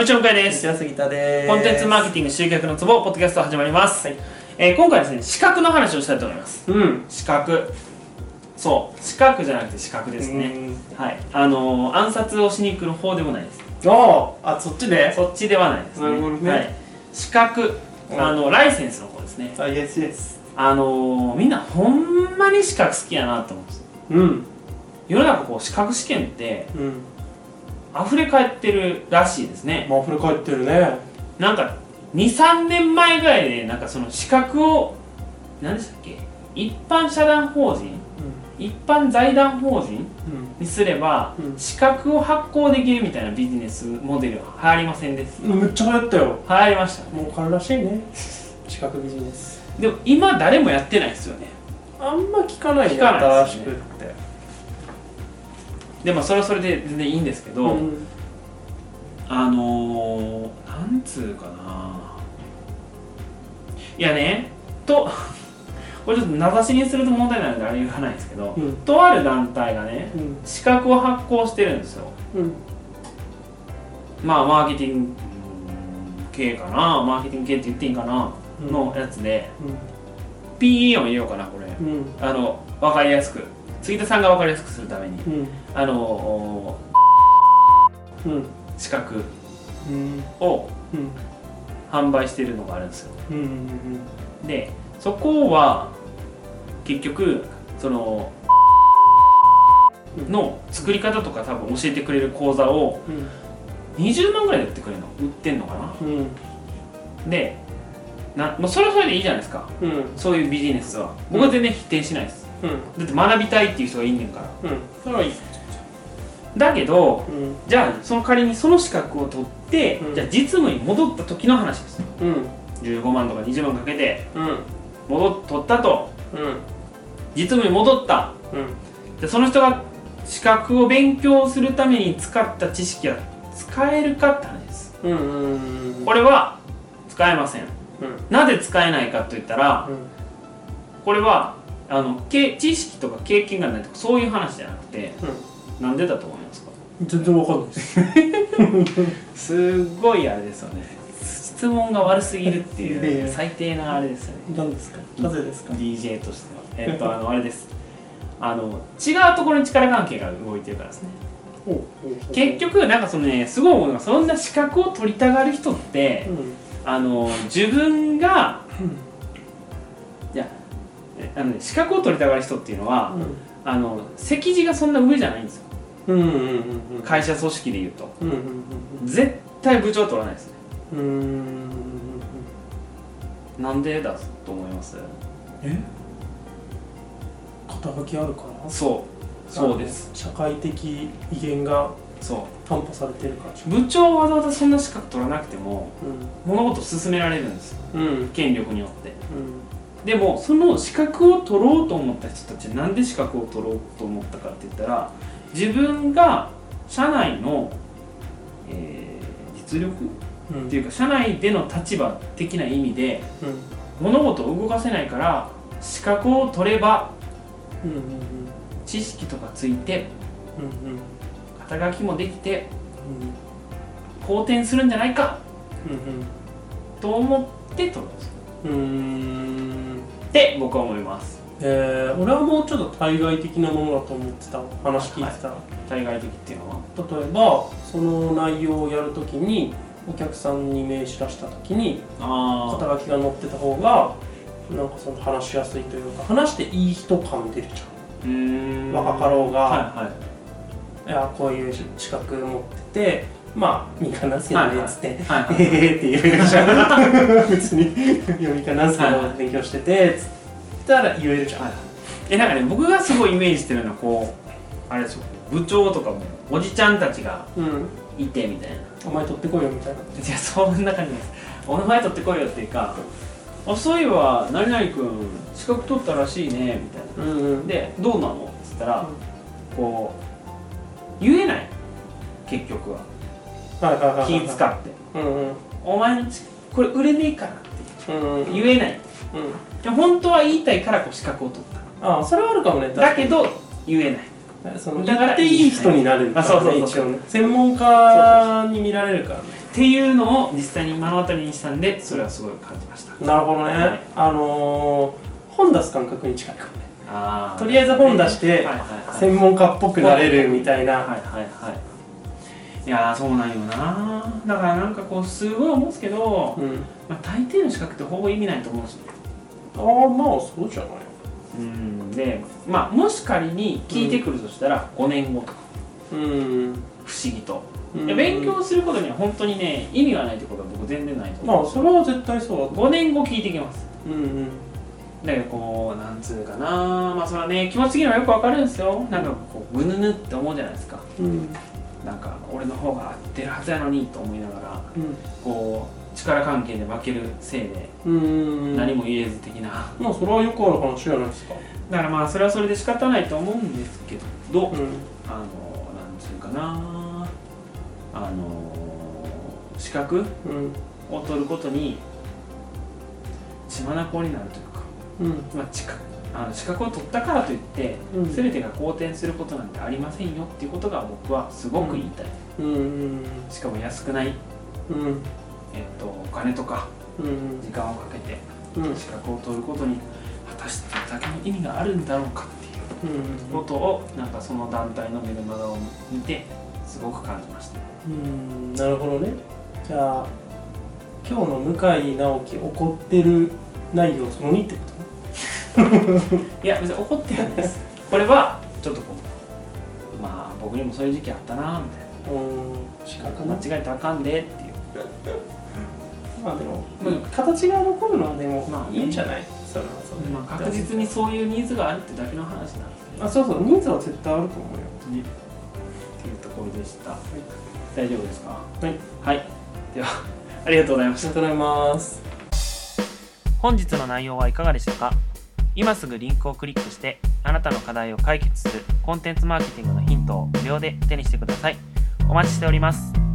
こんにちは、向井です。西谷杉田ですコンテンツマーケティング集客のツボ、ポッドキャスト始まります。はいえー今回はですね、資格の話をしたいと思います。うん資格。そう、資格じゃなくて資格ですね。はい。あのー暗殺をしに来る方でもないです。あああそっちで？そっちではないですね。なるほどねはい。資格、うんあの、ライセンスの方ですね。あイエスイエスあのーみんなほんまに資格好きやなと思うんです。うん世の中こう資格試験ってうん溢れ返ってるらしいですね。まあ溢れ返ってるね。なんか23年前ぐらいでなんかその資格を何でしたっけ？一般社団法人？一般財団法人？にすれば、うん。資格を発行できるみたいなビジネスモデルは流行りませんですうんめっちゃ流行ったよ。流行りましたもう彼らしいね。資格ビジネス。でも今誰もやってないですよね。あんま聞かないね聞かないね。新しくってでもそれはそれで全然いいんですけど、うん。あのー、なんつうかな。いやねと これちょっと名指しにすると問題なのであれ言わないんですけど、うん。とある団体がねうん。資格を発行してるんですよ。うん。まあマーケティング系かなマーケティング系って言っていいんかな、うん。のやつで PE を入れようかなこれ。あの分かりやすく杉田さんが分かりやすくするためにうん。あのおうん。資格うん。をうん。販売してるのがあるんですよ。でそこは結局そのの作り方とか多分教えてくれる講座をうん。20万ぐらいで売ってくれるの？売ってんのかな？うん。でな、まあ、それはそれでいいじゃないですか。うん。そういうビジネスは。僕は全然否定しないですうん。だって学びたいっていう人がいんねんから。うん。それはいい。だけどうん。じゃあその仮にその資格を取って、うん。じゃあ実務に戻った時の話ですうん。15万とか20万かけてうん。戻っ取ったと。うん。実務に戻った。うん。でその人が資格を勉強するために使った知識は使えるかって話です。うんうん。うんこれは使えません。うん。なぜ使えないかといったらこれはあのけ知識とか経験がないとかそういう話じゃなくてなんでだと思いますか？全然わかんないです。すっごいあれですよね。質問が悪すぎるっていうや最低なあれですよね。何ですか？なぜですか？DJ としては。えっとあのあれです。あの違うところに力関係が動いてるからですね。結局なんかそのねすごい思うのがそんな資格を取りたがる人ってうん。あの自分があの、ね、資格を取りたがる人っていうのはうあの席次がそんな上じゃないんですよ。んうんうんうん。会社組織でいうと。うんうん絶対部長取らないですね。うんうん。なんでだと思います？え？肩書きあるから？そう。そうです。社会的威厳がそ担保されてるから。う部長はわざわざそんな資格取らなくてもう物事を進められるんです。うん。権力によって。うんでもその資格を取ろうと思った人たちはなんで資格を取ろうと思ったかって言ったら自分が社内の、えー実力うん。っていうか社内での立場的な意味でうん。物事を動かせないから資格を取ればうんうん知識とかついてうんうん。肩書きもできて好転するんじゃないかと思って取るんですうんうんうん。って僕は思います。えー、俺はもうちょっと対外的なものだと思ってた。話聞いてたら、対外的っていうのは。例えばその内容をやるときにお客さんに名刺出したときにあ肩書きが載ってた方がなんかその話しやすいというか話していい人感出るじうーん。若かろうが。はいはい。いやこういう資格持っててまあ民間なんすけどねっつって。はいはい。へへって言えるじゃん別に読みかなんすけど勉強しててつったら言えるじゃん、はいえなんかね僕がすごいイメージしてるのはこうあれですよ。部長とかもおじちゃんたちがうん。いてみたいな。お前取ってこいよみたいな。いやそんな感じです。お名前取ってこいよっていうかあそういえば何々君資格取ったらしいねみたいな。うんうん。でどうなの？って言ったら、こう言えない。結局は気使って。お前これ売れねえからって。言えない。うん。本当は言いたいからこう資格を取った。ああそれはあるかもねだけど言えない。そのだから言っていい人になれるから、ね、あそうそう一応ね。専門家に見られるからね。っていうのを実際に目の当たりにしたんでそれはすごい感じました。なるほどね、はい。あのー、本出す感覚に近いかもね。とりあえず本出してはいはいはい。専門家っぽくなれるみたいな、はいやーそうなんよな。だからなんかこうすごい思うんですけど、うん。まあ、大抵の資格ってほぼ意味ないと思うんですよああまあそうじゃない。うん。でまあもし仮に聞いてくるとしたら5年後とか。うん。不思議と、うん。勉強することには本当にね意味がないってことは僕全然ないと思う。まあそれは絶対そうだと5年後聞いてきます。うんうん。だけどこうなんつうかな。まあそれはね気持ち的にはよくわかるんですよ。なんかこうぐぬぬって思うじゃないですか。うんなんか俺の方が合ってるはずやのにと思いながらうん。こう力関係で負けるせいでうん。何も言えず的な、まあそれはよくある話じゃないですか。だからまあそれはそれで仕方ないと思うんですけど、うん。あのなんつうかな。あの資格うん。を取ることに血眼になるというか、うん。まあ、資格あの資格を取ったからといって、うん。全てが好転することなんてありませんよっていうことが僕はすごく言いたい、うん。うん。しかも安くない、うん。えっと、お金とかうん。時間をかけてうん。資格を取ることに果たしてだけの意味があるんだろうかっていううん。ことをなんかその団体のメルマガを見てすごく感じました。うん。なるほどね。じゃあ今日の向井直樹怒ってる内容その2ってこいや別に怒ってないです。これはちょっとこうまあ僕にもそういう時期あったなみたいな。とうん。仕方ない間違えたらあかんでっていう。まあでも、うん。形が残るのはでもまあいいんじゃない？それはそれでまあ、確実にそういうニーズがあるってだけの話なんですけど。あそうそう。ニーズは絶対あると思うよ。ね。っていうところでした、大丈夫ですか？はい。はい。ではありがとうございました。ありがとうございます。本日の内容はいかがでしたか？今すぐリンクをクリックしてあなたの課題を解決するコンテンツマーケティングのヒントを無料で手にしてください。お待ちしております。